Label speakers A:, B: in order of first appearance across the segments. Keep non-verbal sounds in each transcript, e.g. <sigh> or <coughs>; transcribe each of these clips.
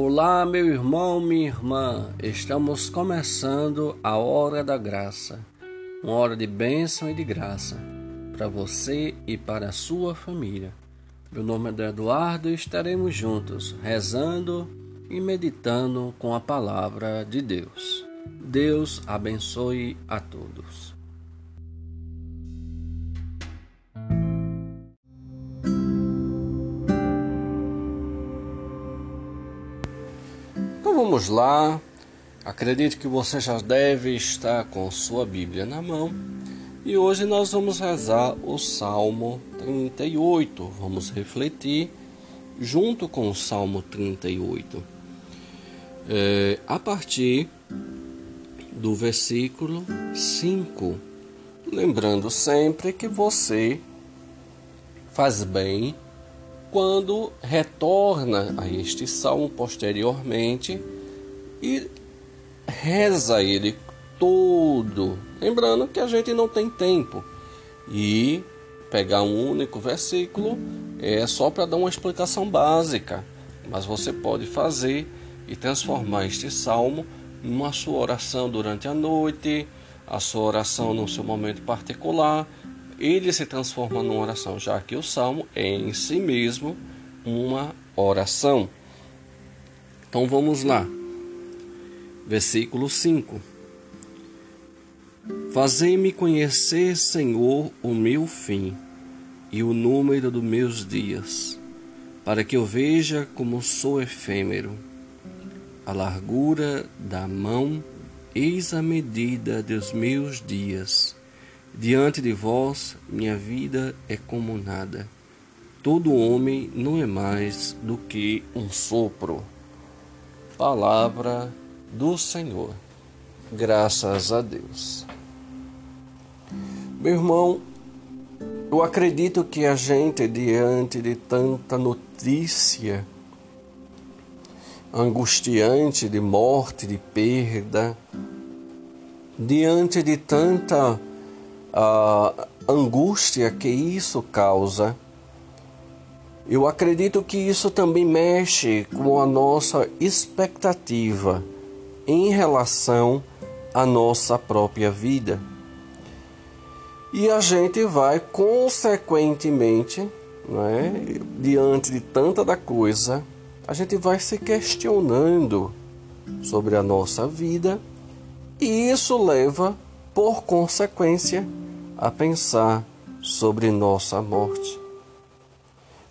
A: Olá, meu irmão, minha irmã. Estamos começando a hora da graça. Uma hora de bênção e de graça para você e para a sua família. Meu nome é Eduardo e estaremos juntos rezando e meditando com a palavra de Deus. Deus abençoe a todos. Vamos lá. Acredito que você já deve estar com sua Bíblia na mão. E hoje nós vamos rezar o Salmo 38. Vamos refletir junto com o Salmo 38 é, a partir do versículo 5. Lembrando sempre que você faz bem quando retorna a este salmo posteriormente e reza ele todo. Lembrando que a gente não tem tempo e pegar um único versículo é só para dar uma explicação básica, mas você pode fazer e transformar este salmo numa sua oração durante a noite, a sua oração no seu momento particular. Ele se transforma numa oração, já que o salmo é em si mesmo uma oração. Então vamos lá. Versículo 5. Fazei-me conhecer, Senhor, o meu fim e o número dos meus dias, para que eu veja como sou efêmero a largura da mão, eis a medida dos meus dias. Diante de vós, minha vida é como nada. Todo homem não é mais do que um sopro. Palavra do Senhor. Graças a Deus. Meu irmão, eu acredito que a gente, diante de tanta notícia, angustiante de morte, de perda, diante de tanta uh, angústia que isso causa, eu acredito que isso também mexe com a nossa expectativa em relação à nossa própria vida. E a gente vai consequentemente, né, diante de tanta da coisa, a gente vai se questionando sobre a nossa vida e isso leva, por consequência, a pensar sobre nossa morte.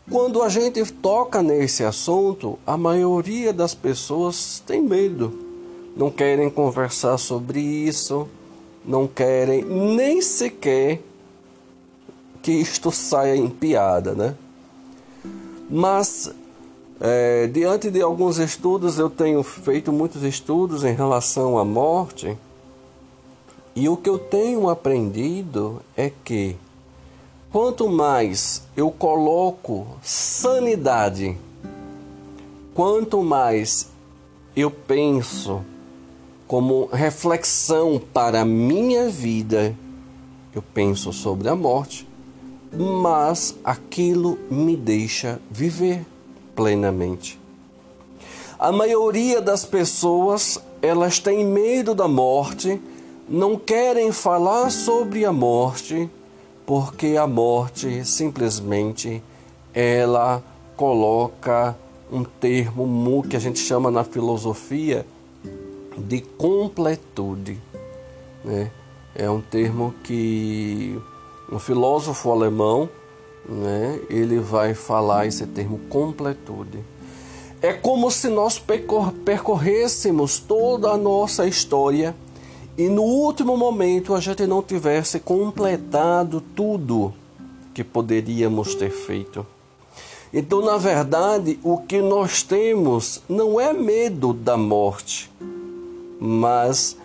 A: Quando a gente toca nesse assunto, a maioria das pessoas tem medo, não querem conversar sobre isso, não querem nem sequer que isto saia em piada, né? Mas é, diante de alguns estudos, eu tenho feito muitos estudos em relação à morte, e o que eu tenho aprendido é que quanto mais eu coloco sanidade, quanto mais eu penso como reflexão para a minha vida, eu penso sobre a morte, mas aquilo me deixa viver plenamente. A maioria das pessoas, elas têm medo da morte, não querem falar sobre a morte, porque a morte simplesmente ela coloca um termo que a gente chama na filosofia de completude. Né? É um termo que um filósofo alemão né, ele vai falar esse termo completude. É como se nós percorrêssemos toda a nossa história e no último momento a gente não tivesse completado tudo que poderíamos ter feito. Então, na verdade, o que nós temos não é medo da morte, mas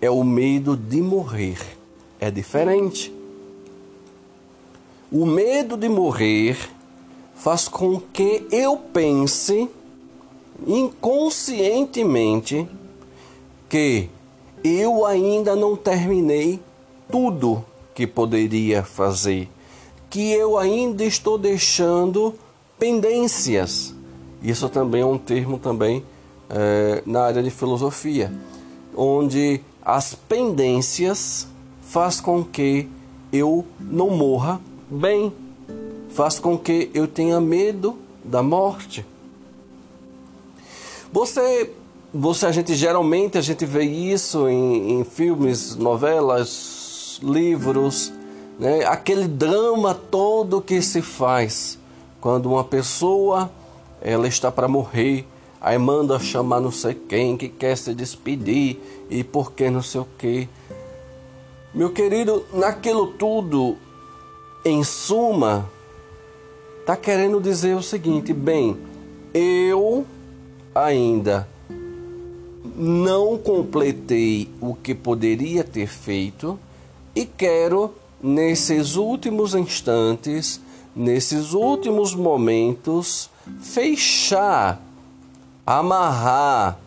A: é o medo de morrer. É diferente. O medo de morrer faz com que eu pense inconscientemente que eu ainda não terminei tudo que poderia fazer, que eu ainda estou deixando pendências. Isso também é um termo também é, na área de filosofia, onde as pendências faz com que eu não morra bem, faz com que eu tenha medo da morte. Você, você a gente geralmente a gente vê isso em, em filmes, novelas, livros, né? Aquele drama todo que se faz quando uma pessoa ela está para morrer, aí manda chamar não sei quem que quer se despedir e por que não sei o que. Meu querido, naquilo tudo, em suma, tá querendo dizer o seguinte, bem, eu ainda não completei o que poderia ter feito e quero, nesses últimos instantes, nesses últimos momentos, fechar, amarrar,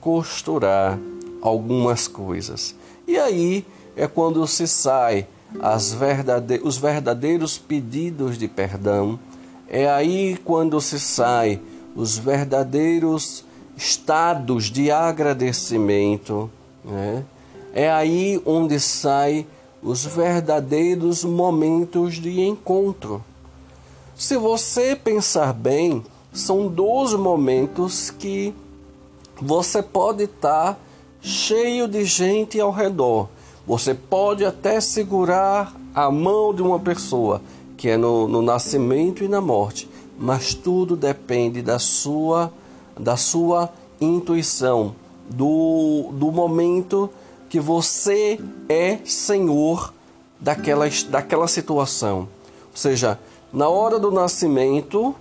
A: costurar algumas coisas. E aí é quando se sai verdade os verdadeiros pedidos de perdão, é aí quando se sai os verdadeiros estados de agradecimento, né? é aí onde sai os verdadeiros momentos de encontro. Se você pensar bem, são 12 momentos que você pode estar cheio de gente ao redor. Você pode até segurar a mão de uma pessoa, que é no, no nascimento e na morte mas tudo depende da sua da sua intuição, do, do momento que você é senhor daquela, daquela situação. Ou seja, na hora do nascimento,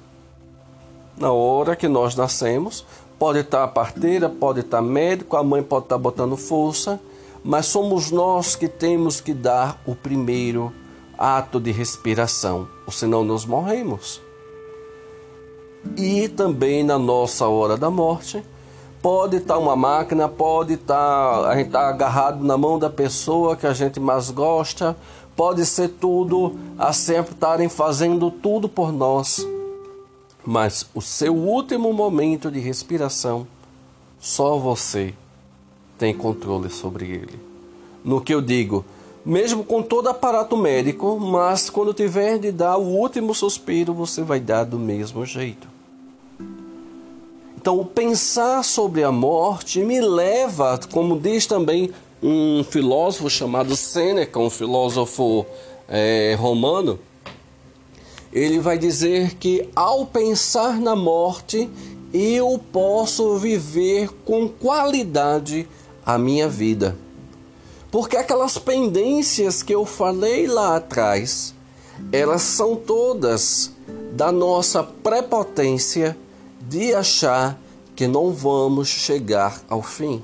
A: na hora que nós nascemos, pode estar a parteira, pode estar médico, a mãe pode estar botando força, mas somos nós que temos que dar o primeiro ato de respiração, ou senão nós morremos e também na nossa hora da morte. Pode estar uma máquina, pode estar a gente tá agarrado na mão da pessoa que a gente mais gosta, pode ser tudo, a sempre estarem fazendo tudo por nós. Mas o seu último momento de respiração, só você tem controle sobre ele. No que eu digo, mesmo com todo aparato médico, mas quando tiver de dar o último suspiro, você vai dar do mesmo jeito. Então, pensar sobre a morte me leva, como diz também um filósofo chamado Sêneca, um filósofo é, romano, ele vai dizer que ao pensar na morte, eu posso viver com qualidade a minha vida. Porque aquelas pendências que eu falei lá atrás, elas são todas da nossa prepotência de achar que não vamos chegar ao fim.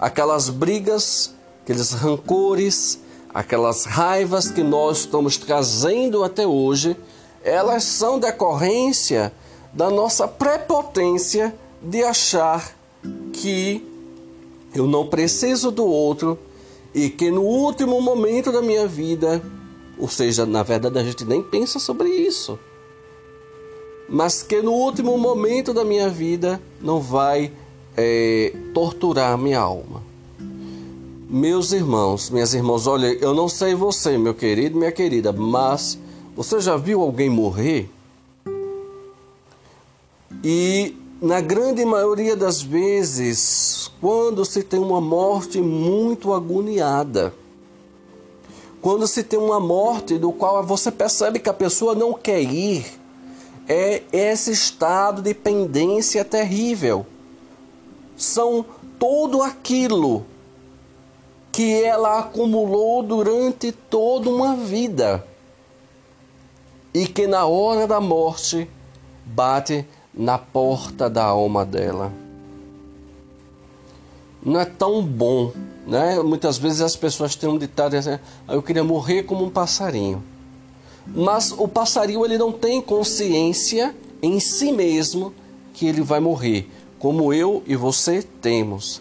A: Aquelas brigas, aqueles rancores, aquelas raivas que nós estamos trazendo até hoje, elas são decorrência da nossa prepotência de achar que eu não preciso do outro e que no último momento da minha vida, ou seja, na verdade a gente nem pensa sobre isso mas que no último momento da minha vida não vai é, torturar minha alma. Meus irmãos, minhas irmãs, olha, eu não sei você, meu querido, minha querida, mas você já viu alguém morrer? E na grande maioria das vezes, quando se tem uma morte muito agoniada, quando se tem uma morte do qual você percebe que a pessoa não quer ir, é esse estado de pendência terrível. São tudo aquilo que ela acumulou durante toda uma vida e que na hora da morte bate na porta da alma dela. Não é tão bom, né? Muitas vezes as pessoas têm um ditado assim: ah, eu queria morrer como um passarinho. Mas o passarinho ele não tem consciência em si mesmo que ele vai morrer, como eu e você temos.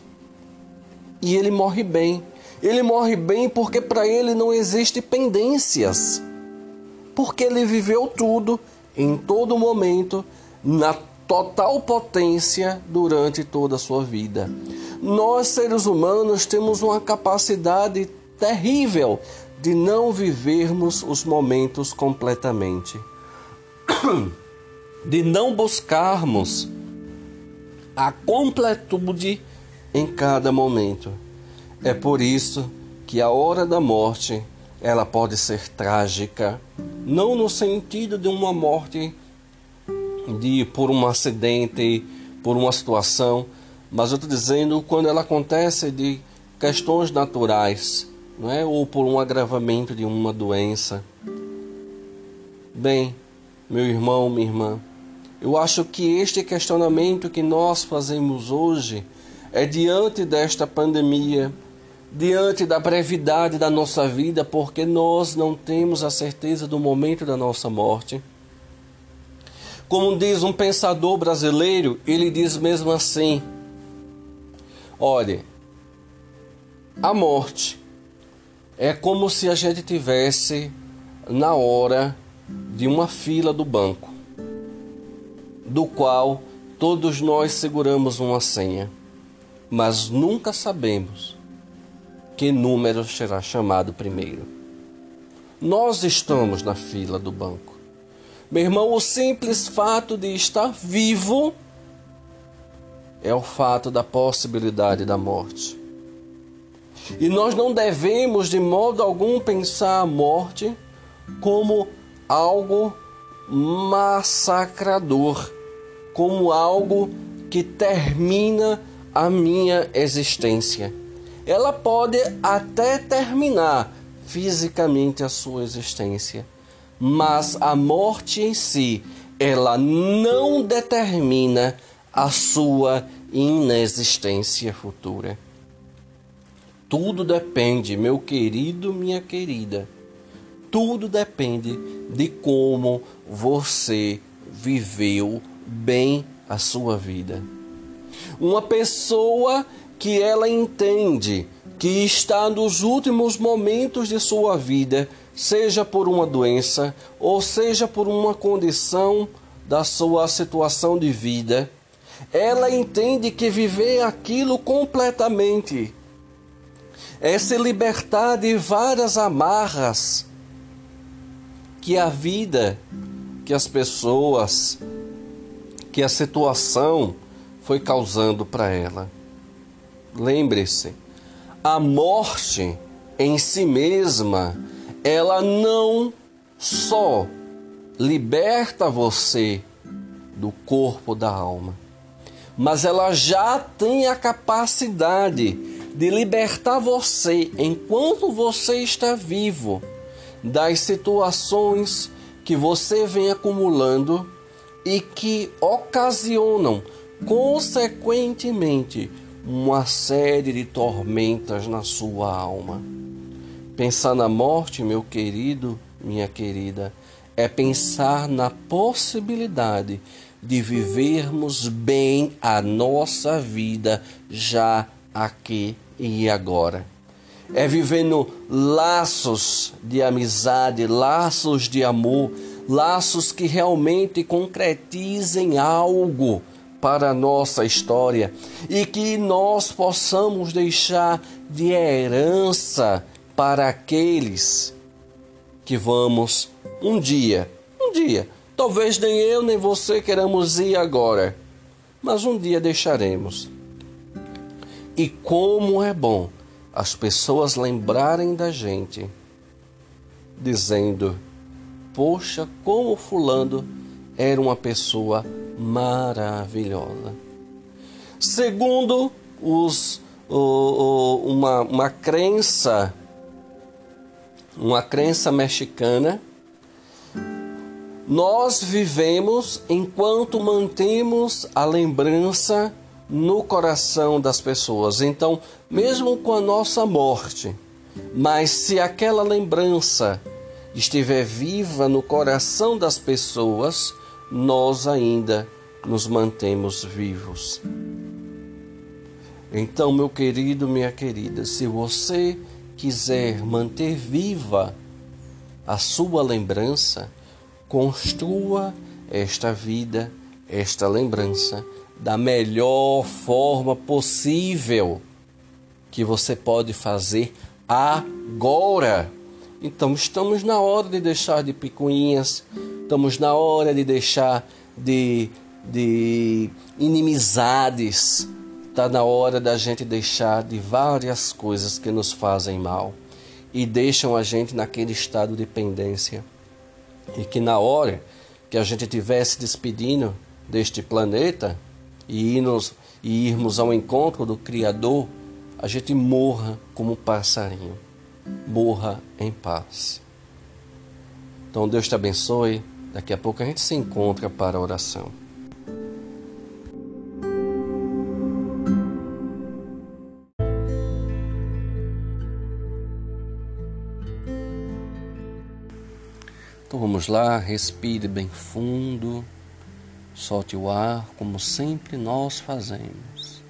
A: E ele morre bem. Ele morre bem porque para ele não existe pendências. Porque ele viveu tudo, em todo momento, na total potência durante toda a sua vida. Nós, seres humanos, temos uma capacidade terrível de não vivermos os momentos completamente, <coughs> de não buscarmos a completude em cada momento. É por isso que a hora da morte ela pode ser trágica, não no sentido de uma morte de por um acidente, por uma situação, mas eu estou dizendo quando ela acontece de questões naturais, não é? ou por um agravamento de uma doença. Bem, meu irmão, minha irmã, eu acho que este questionamento que nós fazemos hoje é diante desta pandemia, diante da brevidade da nossa vida, porque nós não temos a certeza do momento da nossa morte. Como diz um pensador brasileiro, ele diz mesmo assim: olha, a morte é como se a gente tivesse na hora de uma fila do banco, do qual todos nós seguramos uma senha, mas nunca sabemos que número será chamado primeiro. Nós estamos na fila do banco. Meu irmão, o simples fato de estar vivo é o fato da possibilidade da morte. E nós não devemos de modo algum pensar a morte como algo massacrador, como algo que termina a minha existência. Ela pode até terminar fisicamente a sua existência, mas a morte em si, ela não determina a sua inexistência futura. Tudo depende, meu querido, minha querida, tudo depende de como você viveu bem a sua vida. Uma pessoa que ela entende que está nos últimos momentos de sua vida, seja por uma doença ou seja por uma condição da sua situação de vida, ela entende que viver aquilo completamente é se libertar de várias amarras que a vida, que as pessoas, que a situação foi causando para ela. Lembre-se, a morte em si mesma, ela não só liberta você do corpo da alma, mas ela já tem a capacidade de libertar você enquanto você está vivo das situações que você vem acumulando e que ocasionam consequentemente uma série de tormentas na sua alma. Pensar na morte, meu querido, minha querida, é pensar na possibilidade de vivermos bem a nossa vida já aqui e agora. É vivendo laços de amizade, laços de amor, laços que realmente concretizem algo para a nossa história e que nós possamos deixar de herança para aqueles que vamos um dia, um dia, talvez nem eu nem você queramos ir agora, mas um dia deixaremos. E como é bom as pessoas lembrarem da gente, dizendo: Poxa, como Fulano era uma pessoa maravilhosa. Segundo os, o, o, uma, uma crença, uma crença mexicana, nós vivemos enquanto mantemos a lembrança no coração das pessoas. Então, mesmo com a nossa morte, mas se aquela lembrança estiver viva no coração das pessoas, nós ainda nos mantemos vivos. Então, meu querido, minha querida, se você quiser manter viva a sua lembrança, construa esta vida esta lembrança da melhor forma possível que você pode fazer agora. Então estamos na hora de deixar de picuinhas, estamos na hora de deixar de, de inimizades, está na hora da gente deixar de várias coisas que nos fazem mal e deixam a gente naquele estado de pendência. E que na hora que a gente tivesse despedindo deste planeta e irmos, e irmos ao encontro do Criador, a gente morra como um passarinho, morra em paz. Então Deus te abençoe. Daqui a pouco a gente se encontra para a oração. Então vamos lá, respire bem fundo, solte o ar como sempre nós fazemos.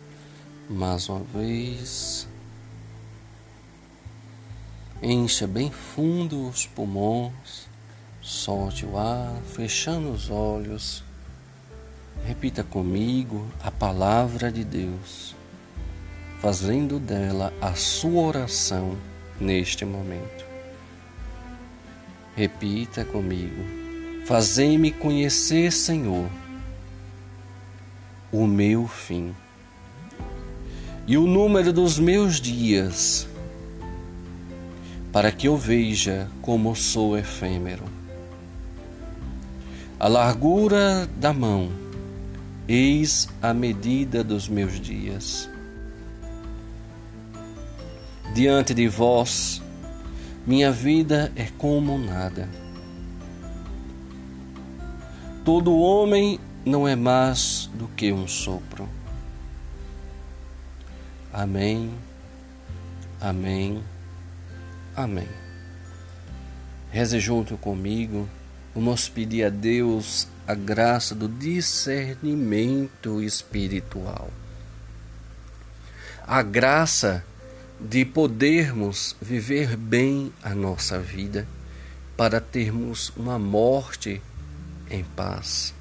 A: Mais uma vez, encha bem fundo os pulmões, solte o ar, fechando os olhos. Repita comigo a palavra de Deus, fazendo dela a sua oração neste momento. Repita comigo: Fazei-me conhecer, Senhor, o meu fim e o número dos meus dias, para que eu veja como sou efêmero. A largura da mão, eis a medida dos meus dias. Diante de vós, minha vida é como nada. Todo homem não é mais do que um sopro. Amém, amém, amém. Reze junto comigo, vamos pedir a Deus a graça do discernimento espiritual. A graça de podermos viver bem a nossa vida, para termos uma morte em paz.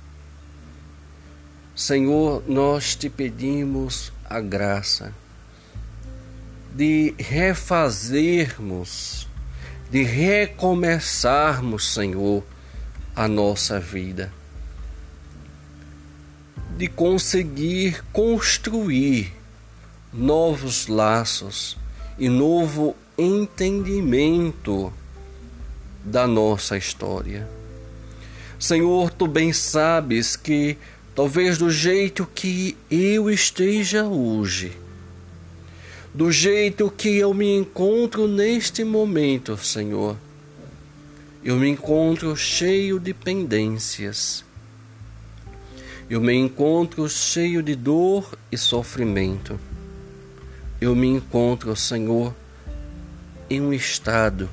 A: Senhor, nós te pedimos a graça de refazermos, de recomeçarmos, Senhor, a nossa vida, de conseguir construir novos laços e novo entendimento da nossa história. Senhor, tu bem sabes que talvez do jeito que eu esteja hoje, do jeito que eu me encontro neste momento, Senhor, eu me encontro cheio de pendências. Eu me encontro cheio de dor e sofrimento eu me encontro, Senhor, em um estado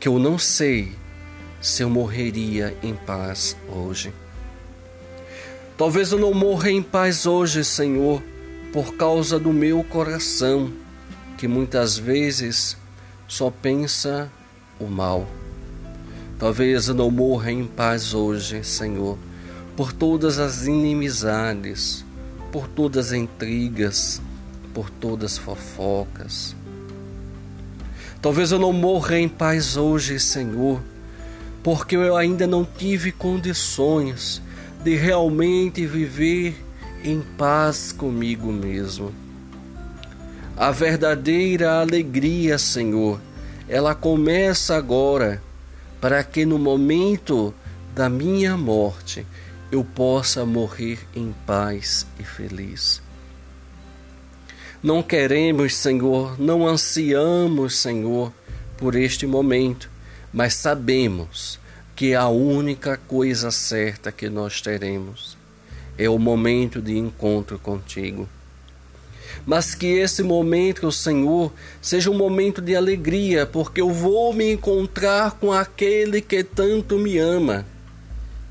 A: que eu não sei se eu morreria em paz hoje. Talvez eu não morra em paz hoje, Senhor, por causa do meu coração, que muitas vezes só pensa o mal. Talvez eu não morra em paz hoje, Senhor, por todas as inimizades, por todas as intrigas, por todas as fofocas. Talvez eu não morra em paz hoje, Senhor, porque eu ainda não tive condições de realmente viver em paz comigo mesmo. A verdadeira alegria, Senhor, ela começa agora, para que no momento da minha morte eu possa morrer em paz e feliz. Não queremos, Senhor, não ansiamos, Senhor, por este momento, mas sabemos que a única coisa certa que nós teremos é o momento de encontro contigo. Mas que esse momento, Senhor, seja um momento de alegria, porque eu vou me encontrar com aquele que tanto me ama.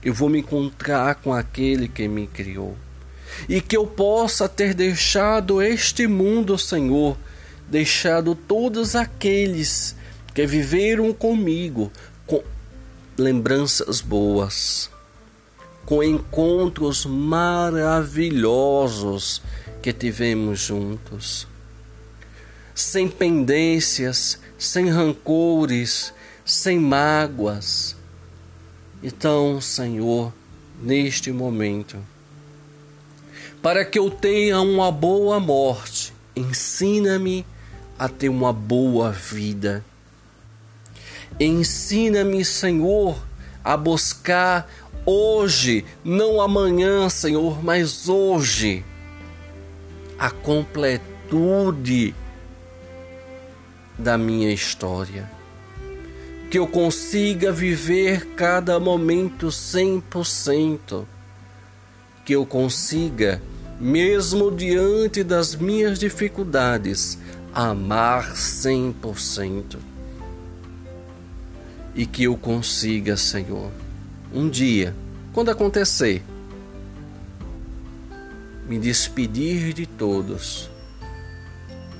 A: Eu vou me encontrar com aquele que me criou e que eu possa ter deixado este mundo, Senhor, deixado todos aqueles que viveram comigo com lembranças boas, com encontros maravilhosos que tivemos juntos. Sem pendências, sem rancores, sem mágoas. Então, Senhor, neste momento, para que eu tenha uma boa morte, ensina-me a ter uma boa vida. Ensina-me, Senhor, a buscar hoje, não amanhã, Senhor, mas hoje, a completude da minha história. Que eu consiga viver cada momento 100%. Que eu consiga, mesmo diante das minhas dificuldades, amar 100%. E que eu consiga, Senhor, um dia, quando acontecer, me despedir de todos,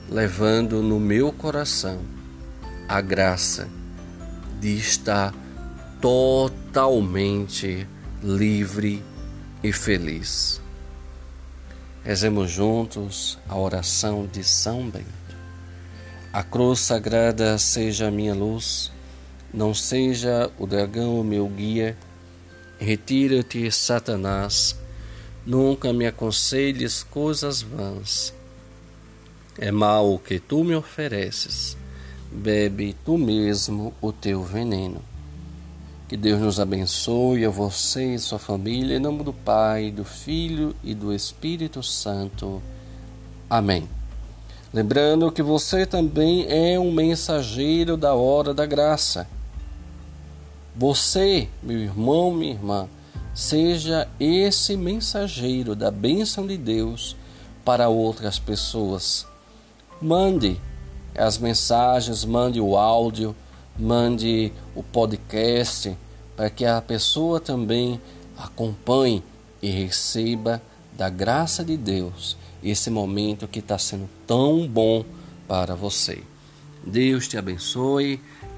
A: levando no meu coração a graça de estar totalmente livre e feliz. Rezemos juntos a oração de São Bento. A cruz sagrada seja a minha luz, não seja o dragão o meu guia. Retira-te, Satanás Nunca me aconselhes coisas vãs. É mal o que tu me ofereces. Bebe tu mesmo o teu veneno. Que Deus nos abençoe a você e sua família, em nome do Pai, do Filho e do Espírito Santo. Amém. Lembrando que você também é um mensageiro da hora da graça. Você, meu irmão, minha irmã, Seja esse mensageiro da bênção de Deus para outras pessoas. Mande as mensagens, mande o áudio, mande o podcast, para que a pessoa também acompanhe e receba da graça de Deus esse momento que está sendo tão bom para você. Deus te abençoe